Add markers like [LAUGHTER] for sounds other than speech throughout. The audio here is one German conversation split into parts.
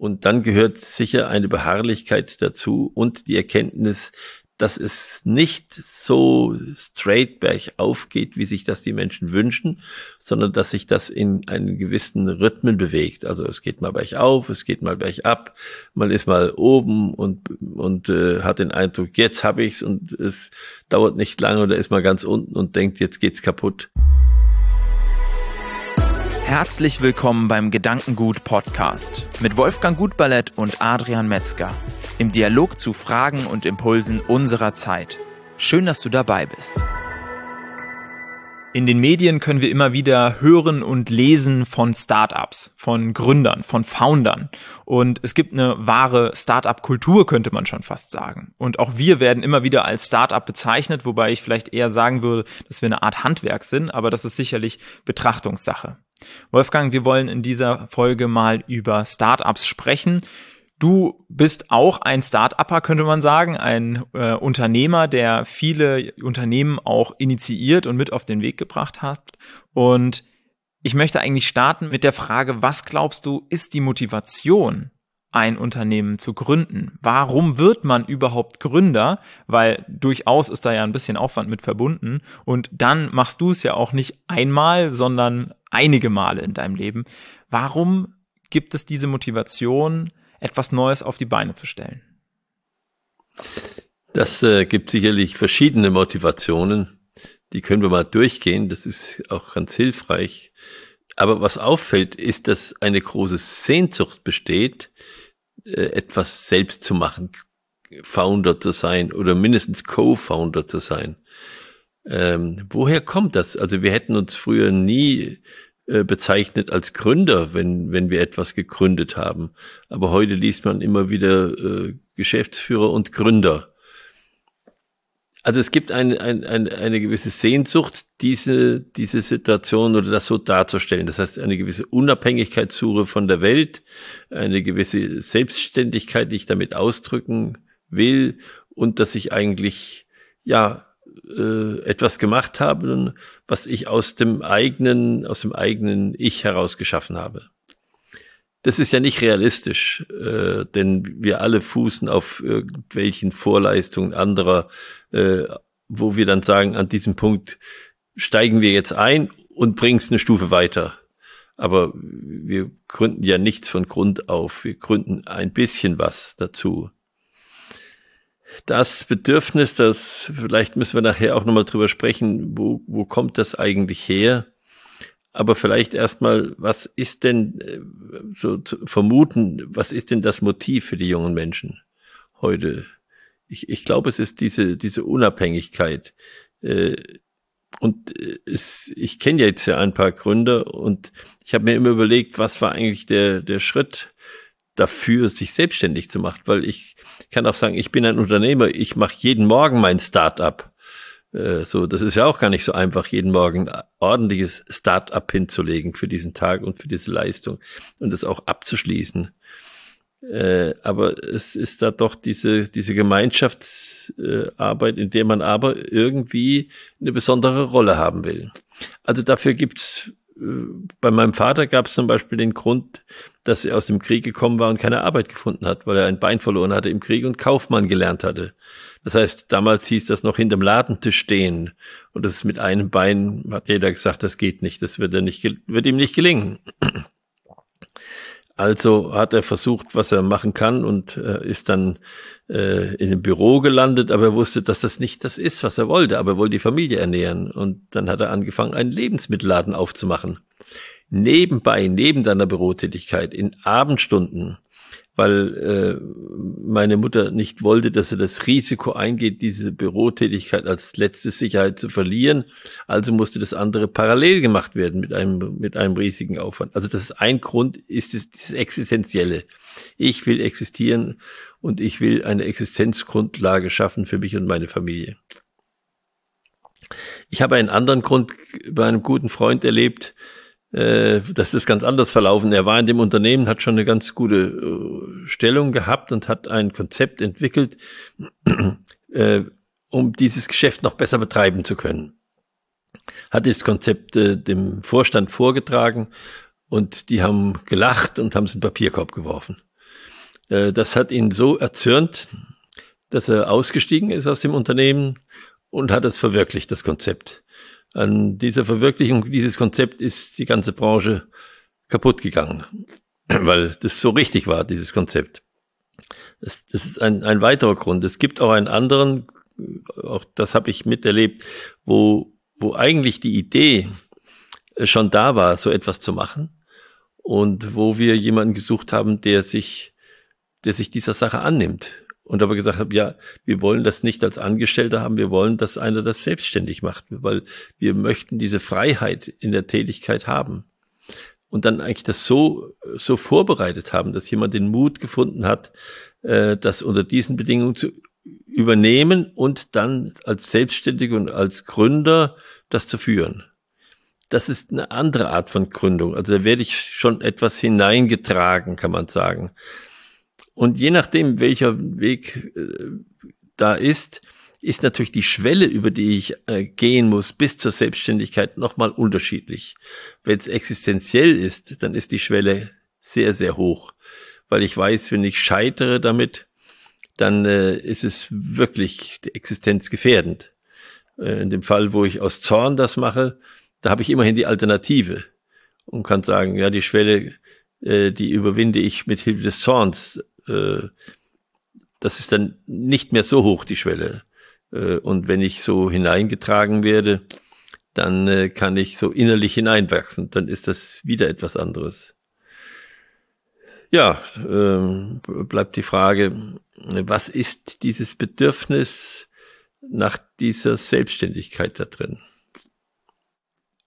Und dann gehört sicher eine Beharrlichkeit dazu und die Erkenntnis, dass es nicht so straight bergauf geht, wie sich das die Menschen wünschen, sondern dass sich das in einen gewissen Rhythmen bewegt. Also es geht mal bergauf, es geht mal bergab, man ist mal oben und, und äh, hat den Eindruck, jetzt habe ich's und es dauert nicht lange oder ist mal ganz unten und denkt, jetzt geht's kaputt. Herzlich willkommen beim Gedankengut Podcast mit Wolfgang Gutballett und Adrian Metzger im Dialog zu Fragen und Impulsen unserer Zeit. Schön, dass du dabei bist. In den Medien können wir immer wieder hören und lesen von Startups, von Gründern, von Foundern. Und es gibt eine wahre Startup-Kultur, könnte man schon fast sagen. Und auch wir werden immer wieder als Startup bezeichnet, wobei ich vielleicht eher sagen würde, dass wir eine Art Handwerk sind, aber das ist sicherlich Betrachtungssache. Wolfgang, wir wollen in dieser Folge mal über Startups sprechen. Du bist auch ein Start-Upper, könnte man sagen, ein äh, Unternehmer, der viele Unternehmen auch initiiert und mit auf den Weg gebracht hat. Und ich möchte eigentlich starten mit der Frage, was glaubst du, ist die Motivation, ein Unternehmen zu gründen? Warum wird man überhaupt Gründer? Weil durchaus ist da ja ein bisschen Aufwand mit verbunden. Und dann machst du es ja auch nicht einmal, sondern einige Male in deinem Leben. Warum gibt es diese Motivation, etwas Neues auf die Beine zu stellen? Das äh, gibt sicherlich verschiedene Motivationen. Die können wir mal durchgehen. Das ist auch ganz hilfreich. Aber was auffällt, ist, dass eine große Sehnsucht besteht, etwas selbst zu machen, Founder zu sein oder mindestens Co-Founder zu sein. Ähm, woher kommt das? Also wir hätten uns früher nie äh, bezeichnet als Gründer, wenn, wenn wir etwas gegründet haben. Aber heute liest man immer wieder äh, Geschäftsführer und Gründer. Also es gibt eine, eine, eine, eine gewisse Sehnsucht, diese, diese Situation oder das so darzustellen. Das heißt, eine gewisse Unabhängigkeitssuche von der Welt, eine gewisse Selbstständigkeit, die ich damit ausdrücken will und dass ich eigentlich, ja, äh, etwas gemacht habe, was ich aus dem eigenen, aus dem eigenen Ich heraus geschaffen habe. Das ist ja nicht realistisch, äh, denn wir alle fußen auf irgendwelchen Vorleistungen anderer, äh, wo wir dann sagen, an diesem Punkt steigen wir jetzt ein und bringen es eine Stufe weiter. Aber wir gründen ja nichts von Grund auf. Wir gründen ein bisschen was dazu das Bedürfnis, das vielleicht müssen wir nachher auch nochmal drüber sprechen, wo, wo kommt das eigentlich her? Aber vielleicht erstmal, was ist denn äh, so zu vermuten, was ist denn das Motiv für die jungen Menschen heute? Ich, ich glaube, es ist diese, diese Unabhängigkeit. Äh, und äh, es, ich kenne jetzt ja ein paar Gründer und ich habe mir immer überlegt, was war eigentlich der, der Schritt, dafür, sich selbstständig zu machen, weil ich kann auch sagen, ich bin ein Unternehmer, ich mache jeden Morgen mein Start-up. Äh, so, das ist ja auch gar nicht so einfach, jeden Morgen ordentliches Start-up hinzulegen für diesen Tag und für diese Leistung und das auch abzuschließen. Äh, aber es ist da doch diese, diese Gemeinschaftsarbeit, in der man aber irgendwie eine besondere Rolle haben will. Also dafür gibt's bei meinem Vater gab es zum Beispiel den Grund, dass er aus dem Krieg gekommen war und keine Arbeit gefunden hat, weil er ein Bein verloren hatte im Krieg und Kaufmann gelernt hatte. Das heißt, damals hieß das noch hinterm Ladentisch stehen. Und das ist mit einem Bein, hat jeder gesagt, das geht nicht, das wird, er nicht, wird ihm nicht gelingen. Also hat er versucht, was er machen kann und äh, ist dann äh, in einem Büro gelandet, aber er wusste, dass das nicht das ist, was er wollte, aber er wollte die Familie ernähren. Und dann hat er angefangen, einen Lebensmittelladen aufzumachen. Nebenbei, neben seiner Bürotätigkeit, in Abendstunden weil äh, meine Mutter nicht wollte, dass er das Risiko eingeht, diese Bürotätigkeit als letzte Sicherheit zu verlieren. Also musste das andere parallel gemacht werden mit einem, mit einem riesigen Aufwand. Also das ist ein Grund, ist das, das Existenzielle. Ich will existieren und ich will eine Existenzgrundlage schaffen für mich und meine Familie. Ich habe einen anderen Grund bei einem guten Freund erlebt, äh, das ist ganz anders verlaufen. Er war in dem Unternehmen, hat schon eine ganz gute äh, Stellung gehabt und hat ein Konzept entwickelt, [CLEARS THROAT] äh, um dieses Geschäft noch besser betreiben zu können. Hat das Konzept dem Vorstand vorgetragen und die haben gelacht und haben es in den Papierkorb geworfen. Das hat ihn so erzürnt, dass er ausgestiegen ist aus dem Unternehmen und hat es verwirklicht, das Konzept. An dieser Verwirklichung dieses Konzept ist die ganze Branche kaputt gegangen, [CLEARS THROAT] weil das so richtig war, dieses Konzept. Das, das ist ein, ein weiterer Grund. Es gibt auch einen anderen, auch das habe ich miterlebt, wo, wo eigentlich die Idee schon da war, so etwas zu machen und wo wir jemanden gesucht haben, der sich, der sich dieser Sache annimmt und aber gesagt habe, ja, wir wollen das nicht als Angestellter haben, wir wollen, dass einer das selbstständig macht, weil wir möchten diese Freiheit in der Tätigkeit haben. Und dann eigentlich das so, so vorbereitet haben, dass jemand den Mut gefunden hat, äh, das unter diesen Bedingungen zu übernehmen und dann als Selbstständiger und als Gründer das zu führen. Das ist eine andere Art von Gründung. Also da werde ich schon etwas hineingetragen, kann man sagen. Und je nachdem, welcher Weg äh, da ist, ist natürlich die Schwelle, über die ich äh, gehen muss, bis zur Selbstständigkeit nochmal unterschiedlich. Wenn es existenziell ist, dann ist die Schwelle sehr, sehr hoch, weil ich weiß, wenn ich scheitere damit, dann äh, ist es wirklich existenzgefährdend. Äh, in dem Fall, wo ich aus Zorn das mache, da habe ich immerhin die Alternative und kann sagen, ja, die Schwelle, äh, die überwinde ich mit Hilfe des Zorns äh, das ist dann nicht mehr so hoch, die Schwelle. Äh, und wenn ich so hineingetragen werde, dann äh, kann ich so innerlich hineinwachsen. Dann ist das wieder etwas anderes. Ja, ähm, bleibt die Frage, was ist dieses Bedürfnis nach dieser Selbstständigkeit da drin?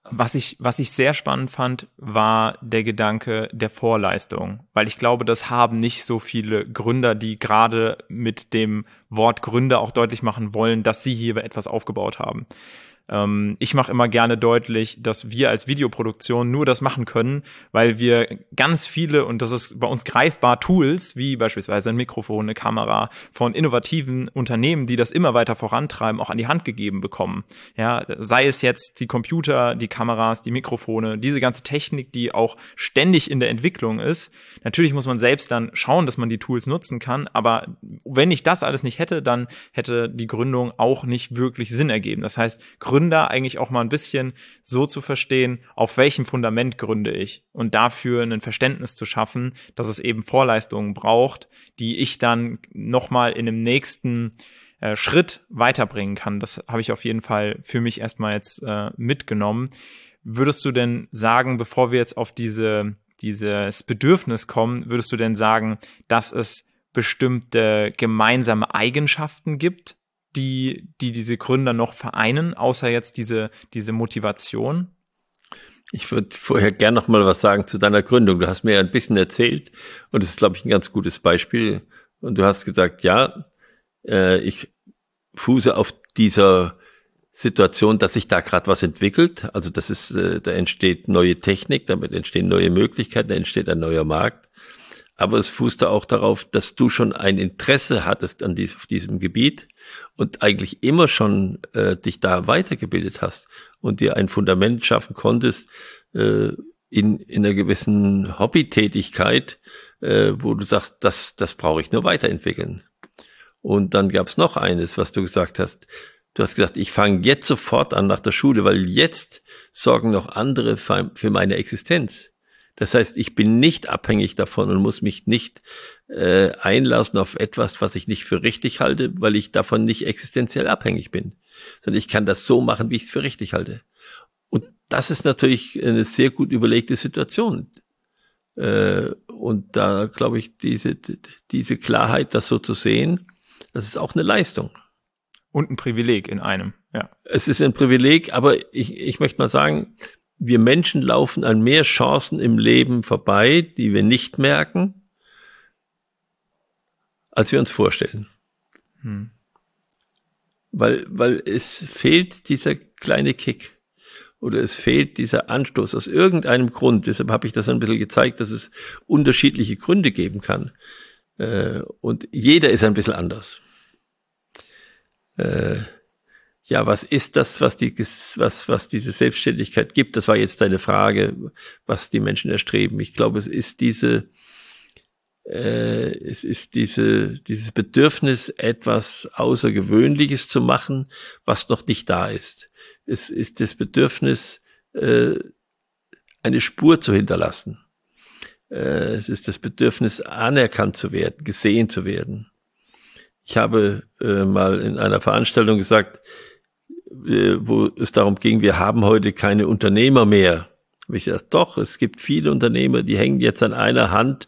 Was ich, was ich sehr spannend fand, war der Gedanke der Vorleistung, weil ich glaube, das haben nicht so viele Gründer, die gerade mit dem Wort Gründer auch deutlich machen wollen, dass sie hier etwas aufgebaut haben. Ähm, ich mache immer gerne deutlich, dass wir als Videoproduktion nur das machen können, weil wir ganz viele, und das ist bei uns greifbar, Tools, wie beispielsweise ein Mikrofon, eine Kamera, von innovativen Unternehmen, die das immer weiter vorantreiben, auch an die Hand gegeben bekommen. Ja, sei es jetzt die Computer, die Kameras, die Mikrofone, diese ganze Technik, die auch ständig in der Entwicklung ist. Natürlich muss man selbst dann schauen, dass man die Tools nutzen kann, aber wenn ich das alles nicht hätte, dann hätte die Gründung auch nicht wirklich Sinn ergeben. Das heißt, Gründer eigentlich auch mal ein bisschen so zu verstehen, auf welchem Fundament gründe ich und dafür ein Verständnis zu schaffen, dass es eben Vorleistungen braucht, die ich dann nochmal in dem nächsten äh, Schritt weiterbringen kann. Das habe ich auf jeden Fall für mich erstmal jetzt äh, mitgenommen. Würdest du denn sagen, bevor wir jetzt auf diese, dieses Bedürfnis kommen, würdest du denn sagen, dass es bestimmte gemeinsame Eigenschaften gibt, die, die diese Gründer noch vereinen, außer jetzt diese, diese Motivation? Ich würde vorher gern noch mal was sagen zu deiner Gründung. Du hast mir ja ein bisschen erzählt und das ist, glaube ich, ein ganz gutes Beispiel. Und du hast gesagt, ja, äh, ich fuße auf dieser Situation, dass sich da gerade was entwickelt. Also das ist, äh, da entsteht neue Technik, damit entstehen neue Möglichkeiten, da entsteht ein neuer Markt. Aber es fußte auch darauf, dass du schon ein Interesse hattest an dies, auf diesem Gebiet und eigentlich immer schon äh, dich da weitergebildet hast und dir ein Fundament schaffen konntest äh, in, in einer gewissen Hobbytätigkeit, äh, wo du sagst, das, das brauche ich nur weiterentwickeln. Und dann gab es noch eines, was du gesagt hast. Du hast gesagt, ich fange jetzt sofort an nach der Schule, weil jetzt sorgen noch andere für meine Existenz. Das heißt, ich bin nicht abhängig davon und muss mich nicht äh, einlassen auf etwas, was ich nicht für richtig halte, weil ich davon nicht existenziell abhängig bin, sondern ich kann das so machen, wie ich es für richtig halte. Und das ist natürlich eine sehr gut überlegte Situation. Äh, und da glaube ich, diese, diese Klarheit, das so zu sehen, das ist auch eine Leistung. Und ein Privileg in einem, ja. Es ist ein Privileg, aber ich, ich möchte mal sagen, wir Menschen laufen an mehr Chancen im Leben vorbei, die wir nicht merken, als wir uns vorstellen. Hm. Weil, weil es fehlt dieser kleine Kick oder es fehlt dieser Anstoß aus irgendeinem Grund. Deshalb habe ich das ein bisschen gezeigt, dass es unterschiedliche Gründe geben kann. Äh, und jeder ist ein bisschen anders. Ja, was ist das, was die, was, was diese Selbstständigkeit gibt? Das war jetzt deine Frage, was die Menschen erstreben. Ich glaube, es ist diese, äh, es ist diese, dieses Bedürfnis, etwas Außergewöhnliches zu machen, was noch nicht da ist. Es ist das Bedürfnis, äh, eine Spur zu hinterlassen. Äh, es ist das Bedürfnis, anerkannt zu werden, gesehen zu werden. Ich habe äh, mal in einer Veranstaltung gesagt, wo es darum ging, wir haben heute keine Unternehmer mehr. Habe ich gesagt, doch, es gibt viele Unternehmer, die hängen jetzt an einer Hand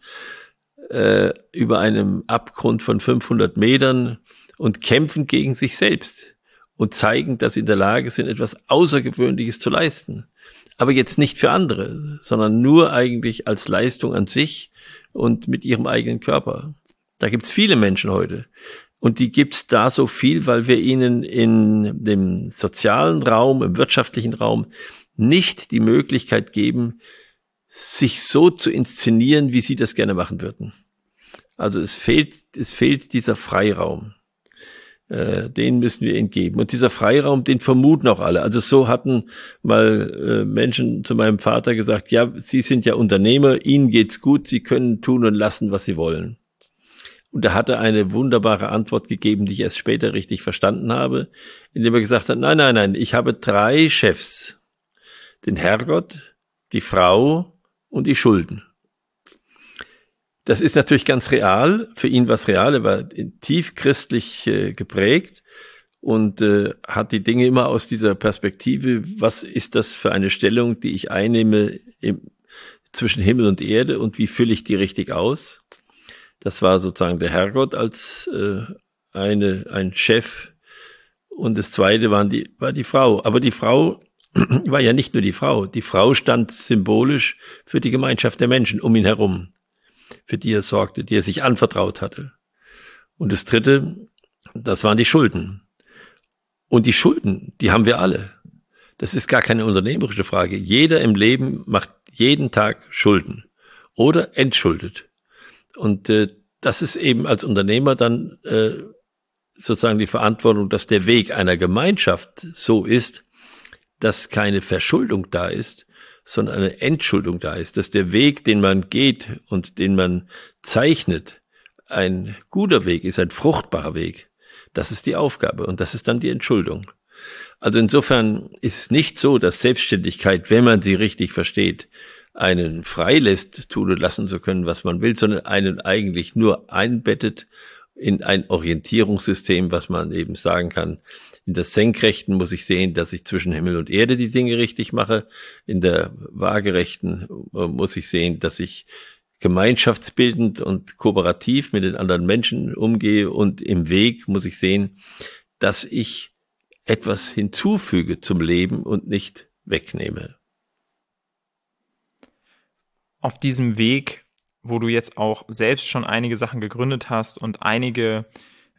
äh, über einem Abgrund von 500 Metern und kämpfen gegen sich selbst und zeigen, dass sie in der Lage sind, etwas Außergewöhnliches zu leisten. Aber jetzt nicht für andere, sondern nur eigentlich als Leistung an sich und mit ihrem eigenen Körper. Da gibt's viele Menschen heute. Und die gibt's da so viel, weil wir ihnen in dem sozialen Raum, im wirtschaftlichen Raum nicht die Möglichkeit geben, sich so zu inszenieren, wie sie das gerne machen würden. Also es fehlt, es fehlt dieser Freiraum. Äh, den müssen wir ihnen geben. Und dieser Freiraum, den vermuten auch alle. Also so hatten mal äh, Menschen zu meinem Vater gesagt, ja, Sie sind ja Unternehmer, Ihnen geht's gut, Sie können tun und lassen, was Sie wollen. Und er hatte eine wunderbare Antwort gegeben, die ich erst später richtig verstanden habe, indem er gesagt hat, nein, nein, nein, ich habe drei Chefs. Den Herrgott, die Frau und die Schulden. Das ist natürlich ganz real. Für ihn war es real. Er war tief christlich äh, geprägt und äh, hat die Dinge immer aus dieser Perspektive, was ist das für eine Stellung, die ich einnehme im, zwischen Himmel und Erde und wie fülle ich die richtig aus? Das war sozusagen der Herrgott als äh, eine, ein Chef. Und das zweite waren die, war die Frau. Aber die Frau [CLEARS THROAT] war ja nicht nur die Frau. Die Frau stand symbolisch für die Gemeinschaft der Menschen um ihn herum, für die er sorgte, die er sich anvertraut hatte. Und das dritte, das waren die Schulden. Und die Schulden, die haben wir alle. Das ist gar keine unternehmerische Frage. Jeder im Leben macht jeden Tag Schulden oder entschuldet. Und äh, das ist eben als Unternehmer dann äh, sozusagen die Verantwortung, dass der Weg einer Gemeinschaft so ist, dass keine Verschuldung da ist, sondern eine Entschuldung da ist, dass der Weg, den man geht und den man zeichnet, ein guter Weg ist, ein fruchtbarer Weg. Das ist die Aufgabe und das ist dann die Entschuldung. Also insofern ist es nicht so, dass Selbstständigkeit, wenn man sie richtig versteht, einen freilässt, tun und lassen zu können, was man will, sondern einen eigentlich nur einbettet in ein Orientierungssystem, was man eben sagen kann. In der Senkrechten muss ich sehen, dass ich zwischen Himmel und Erde die Dinge richtig mache. In der Waagerechten äh, muss ich sehen, dass ich gemeinschaftsbildend und kooperativ mit den anderen Menschen umgehe. Und im Weg muss ich sehen, dass ich etwas hinzufüge zum Leben und nicht wegnehme auf diesem Weg, wo du jetzt auch selbst schon einige Sachen gegründet hast und einige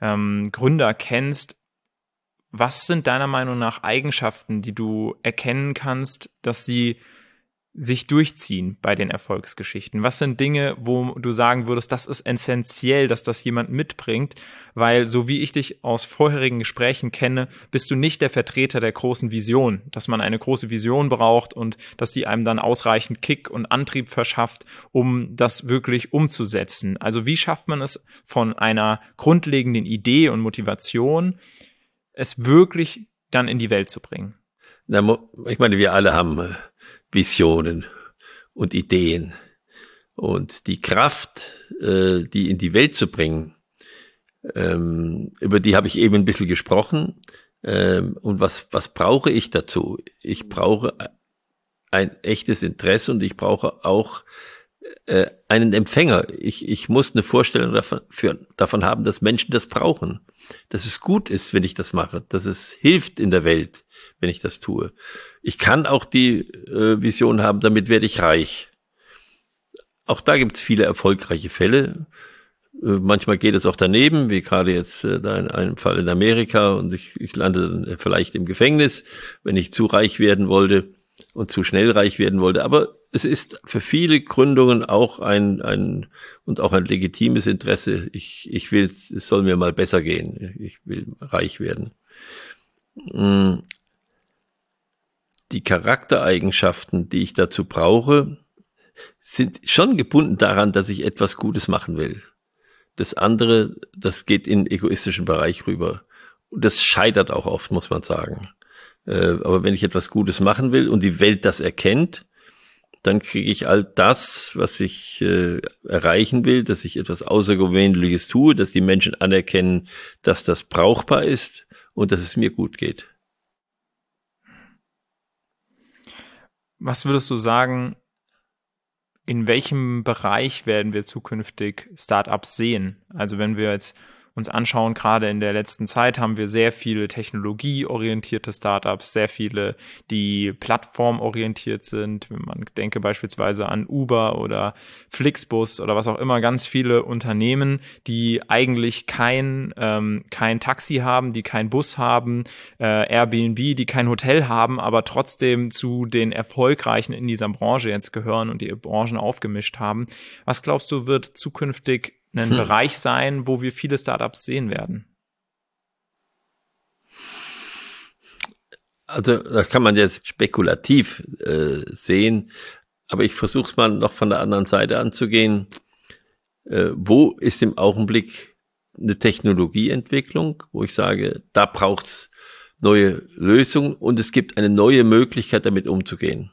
ähm, Gründer kennst, was sind deiner Meinung nach Eigenschaften, die du erkennen kannst, dass sie sich durchziehen bei den Erfolgsgeschichten? Was sind Dinge, wo du sagen würdest, das ist essentiell, dass das jemand mitbringt? Weil, so wie ich dich aus vorherigen Gesprächen kenne, bist du nicht der Vertreter der großen Vision, dass man eine große Vision braucht und dass die einem dann ausreichend Kick und Antrieb verschafft, um das wirklich umzusetzen. Also wie schafft man es von einer grundlegenden Idee und Motivation, es wirklich dann in die Welt zu bringen? Na, ich meine, wir alle haben äh, Visionen und Ideen. Und die Kraft, äh, die in die Welt zu bringen, ähm, über die habe ich eben ein bisschen gesprochen. Ähm, und was, was brauche ich dazu? Ich brauche ein echtes Interesse und ich brauche auch äh, einen Empfänger. Ich, ich muss eine Vorstellung davon, für, davon haben, dass Menschen das brauchen. Dass es gut ist, wenn ich das mache. Dass es hilft in der Welt, wenn ich das tue. Ich kann auch die äh, Vision haben, damit werde ich reich. Auch da gibt es viele erfolgreiche Fälle. Äh, manchmal geht es auch daneben, wie gerade jetzt äh, da in einem Fall in Amerika und ich, ich lande dann vielleicht im Gefängnis, wenn ich zu reich werden wollte und zu schnell reich werden wollte. Aber es ist für viele Gründungen auch ein, ein und auch ein legitimes Interesse. Ich, ich will, es soll mir mal besser gehen. Ich will reich werden. Die Charaktereigenschaften, die ich dazu brauche, sind schon gebunden daran, dass ich etwas Gutes machen will. Das andere, das geht in egoistischen Bereich rüber. Und das scheitert auch oft, muss man sagen. Äh, aber wenn ich etwas Gutes machen will und die Welt das erkennt, dann kriege ich all das, was ich äh, erreichen will, dass ich etwas Außergewöhnliches tue, dass die Menschen anerkennen, dass das brauchbar ist und dass es mir gut geht. Was würdest du sagen, in welchem Bereich werden wir zukünftig Startups sehen? Also wenn wir jetzt uns anschauen, gerade in der letzten Zeit haben wir sehr viele technologieorientierte Startups, sehr viele, die plattformorientiert sind. Wenn man denke beispielsweise an Uber oder Flixbus oder was auch immer, ganz viele Unternehmen, die eigentlich kein, ähm, kein Taxi haben, die kein Bus haben, äh, Airbnb, die kein Hotel haben, aber trotzdem zu den erfolgreichen in dieser Branche jetzt gehören und die Branchen aufgemischt haben. Was glaubst du, wird zukünftig ein hm. Bereich sein, wo wir viele Startups sehen werden? Also das kann man jetzt spekulativ äh, sehen, aber ich versuche es mal noch von der anderen Seite anzugehen. Äh, wo ist im Augenblick eine Technologieentwicklung, wo ich sage, da braucht's neue Lösungen und es gibt eine neue Möglichkeit, damit umzugehen.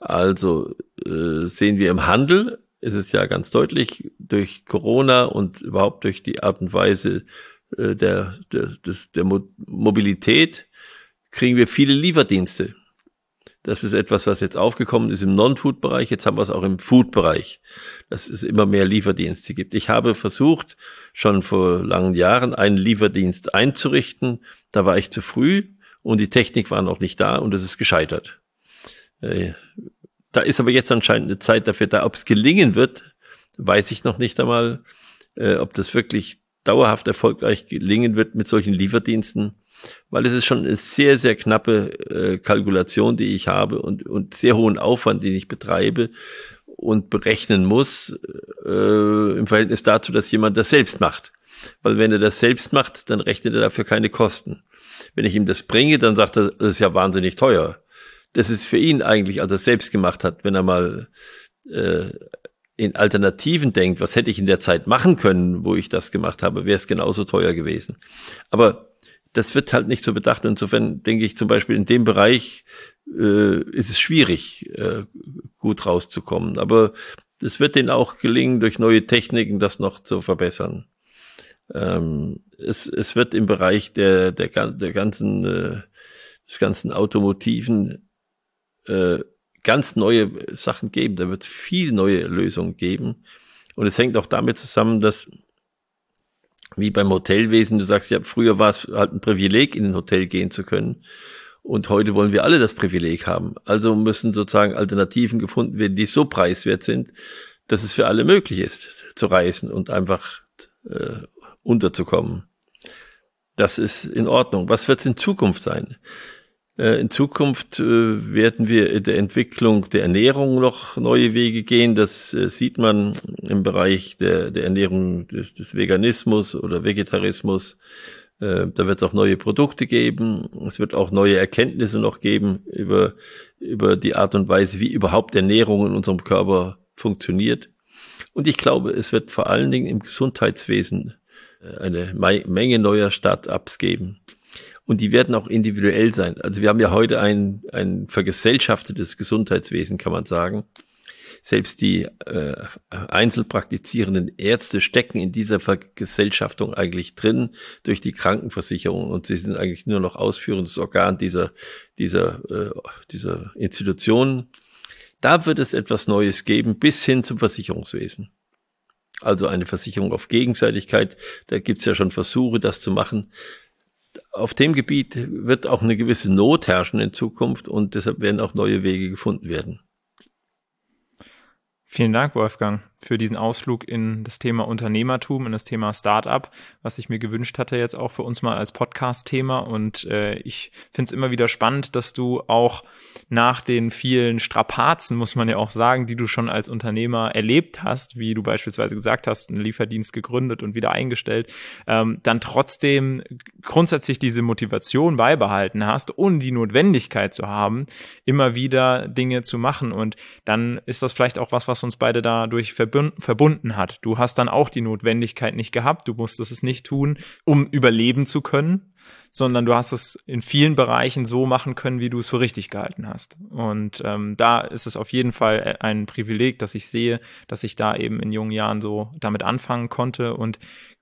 Also äh, sehen wir im Handel ist es ja ganz deutlich durch Corona und überhaupt durch die Art und Weise äh, der, der, des, der Mo Mobilität kriegen wir viele Lieferdienste. Das ist etwas, was jetzt aufgekommen ist im Non-Food-Bereich. Jetzt haben wir es auch im Food-Bereich, dass es immer mehr Lieferdienste gibt. Ich habe versucht, schon vor langen Jahren einen Lieferdienst einzurichten. Da war ich zu früh und die Technik war noch nicht da und es ist gescheitert. Da ist aber jetzt anscheinend eine Zeit dafür da. Ob es gelingen wird, weiß ich noch nicht einmal. Äh, ob das wirklich dauerhaft erfolgreich gelingen wird mit solchen Lieferdiensten, weil es ist schon eine sehr, sehr knappe äh, Kalkulation, die ich habe und, und sehr hohen Aufwand, den ich betreibe und berechnen muss äh, im Verhältnis dazu, dass jemand das selbst macht. Weil wenn er das selbst macht, dann rechnet er dafür keine Kosten. Wenn ich ihm das bringe, dann sagt er, das ist ja wahnsinnig teuer das ist für ihn eigentlich, als er selbst gemacht hat, wenn er mal äh, in Alternativen denkt, was hätte ich in der Zeit machen können, wo ich das gemacht habe, wäre es genauso teuer gewesen. Aber das wird halt nicht so bedacht. Insofern denke ich zum Beispiel in dem Bereich äh, ist es schwierig, äh, gut rauszukommen. Aber es wird denen auch gelingen, durch neue Techniken das noch zu verbessern. Ähm, es, es wird im Bereich der, der, der ganzen, äh, des ganzen Automotiven äh, ganz neue Sachen geben. Da wird viel neue Lösungen geben. Und es hängt auch damit zusammen, dass wie beim Hotelwesen, du sagst ja, früher war es halt ein Privileg, in ein Hotel gehen zu können. Und heute wollen wir alle das Privileg haben. Also müssen sozusagen Alternativen gefunden werden, die so preiswert sind, dass es für alle möglich ist, zu reisen und einfach äh, unterzukommen. Das ist in Ordnung. Was wird es in Zukunft sein? Äh, in Zukunft äh, werden wir in der Entwicklung der Ernährung noch neue Wege gehen. Das äh, sieht man im Bereich der, der Ernährung des, des Veganismus oder Vegetarismus. Da wird es auch neue Produkte geben. Es wird auch neue Erkenntnisse noch geben über, über die Art und Weise, wie überhaupt Ernährung in unserem Körper funktioniert. Und ich glaube, es wird vor allen Dingen im Gesundheitswesen eine Menge neuer Start-ups geben. Und die werden auch individuell sein. Also wir haben ja heute ein, ein vergesellschaftetes Gesundheitswesen, kann man sagen. Selbst die äh, einzelpraktizierenden Ärzte stecken in dieser Vergesellschaftung eigentlich drin durch die Krankenversicherung und sie sind eigentlich nur noch ausführendes Organ dieser, dieser, äh, dieser Institutionen. Da wird es etwas Neues geben, bis hin zum Versicherungswesen. Also eine Versicherung auf Gegenseitigkeit. Da gibt's ja schon Versuche, das zu machen auf dem Gebiet wird auch eine gewisse Not herrschen in Zukunft und deshalb werden auch neue Wege gefunden werden. Vielen Dank, Wolfgang. Für diesen Ausflug in das Thema Unternehmertum, in das Thema Startup, was ich mir gewünscht hatte jetzt auch für uns mal als Podcast-Thema. Und äh, ich finde es immer wieder spannend, dass du auch nach den vielen Strapazen, muss man ja auch sagen, die du schon als Unternehmer erlebt hast, wie du beispielsweise gesagt hast, einen Lieferdienst gegründet und wieder eingestellt, ähm, dann trotzdem grundsätzlich diese Motivation beibehalten hast und die Notwendigkeit zu haben, immer wieder Dinge zu machen. Und dann ist das vielleicht auch was, was uns beide dadurch verbindet verbunden hat. Du hast dann auch die Notwendigkeit nicht gehabt, du musstest es nicht tun, um überleben zu können, sondern du hast es in vielen Bereichen so machen können, wie du es für richtig gehalten hast. Und ähm, da ist es auf jeden Fall ein Privileg, dass ich sehe, dass ich da eben in jungen Jahren so damit anfangen konnte und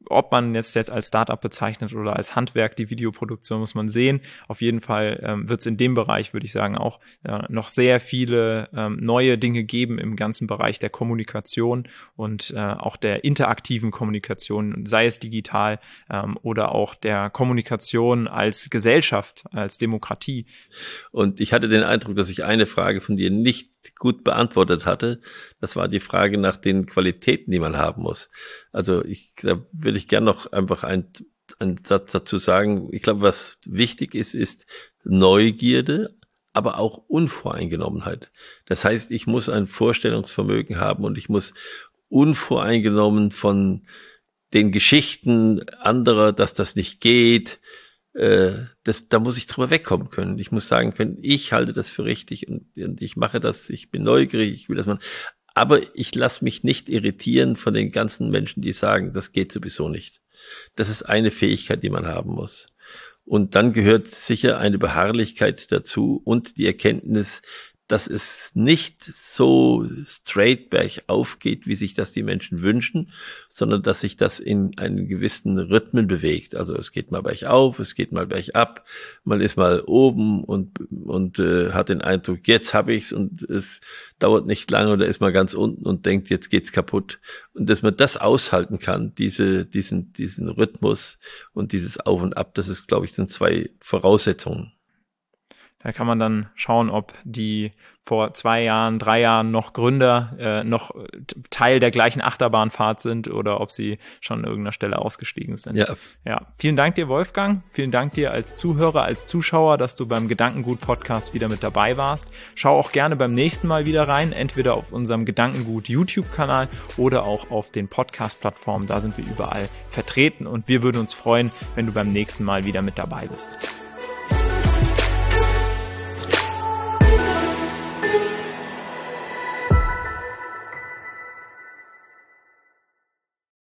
ob man jetzt jetzt als Startup bezeichnet oder als Handwerk die Videoproduktion, muss man sehen. Auf jeden Fall ähm, wird es in dem Bereich, würde ich sagen, auch äh, noch sehr viele ähm, neue Dinge geben im ganzen Bereich der Kommunikation und äh, auch der interaktiven Kommunikation, sei es digital ähm, oder auch der Kommunikation als Gesellschaft, als Demokratie. Und ich hatte den Eindruck, dass ich eine Frage von dir nicht gut beantwortet hatte. Das war die Frage nach den Qualitäten, die man haben muss. Also ich, da würde ich gerne noch einfach ein, einen Satz dazu sagen. Ich glaube, was wichtig ist, ist Neugierde, aber auch Unvoreingenommenheit. Das heißt, ich muss ein Vorstellungsvermögen haben und ich muss unvoreingenommen von den Geschichten anderer, dass das nicht geht, äh, das, da muss ich drüber wegkommen können. Ich muss sagen können, ich halte das für richtig und, und ich mache das, ich bin neugierig, ich will das machen. Aber ich lasse mich nicht irritieren von den ganzen Menschen, die sagen, das geht sowieso nicht. Das ist eine Fähigkeit, die man haben muss. Und dann gehört sicher eine Beharrlichkeit dazu und die Erkenntnis, dass es nicht so straight bergauf geht, wie sich das die Menschen wünschen, sondern dass sich das in einen gewissen Rhythmen bewegt. Also es geht mal bergauf, es geht mal bergab, man ist mal oben und, und äh, hat den Eindruck, jetzt habe ich's und es dauert nicht lange oder ist mal ganz unten und denkt, jetzt geht's kaputt. Und dass man das aushalten kann, diese, diesen, diesen Rhythmus und dieses Auf und Ab, das ist, glaube ich, sind zwei Voraussetzungen. Da kann man dann schauen, ob die vor zwei Jahren, drei Jahren noch Gründer äh, noch Teil der gleichen Achterbahnfahrt sind oder ob sie schon an irgendeiner Stelle ausgestiegen sind. Ja. ja. Vielen Dank dir, Wolfgang. Vielen Dank dir als Zuhörer, als Zuschauer, dass du beim Gedankengut Podcast wieder mit dabei warst. Schau auch gerne beim nächsten Mal wieder rein, entweder auf unserem Gedankengut YouTube-Kanal oder auch auf den Podcast-Plattformen. Da sind wir überall vertreten und wir würden uns freuen, wenn du beim nächsten Mal wieder mit dabei bist.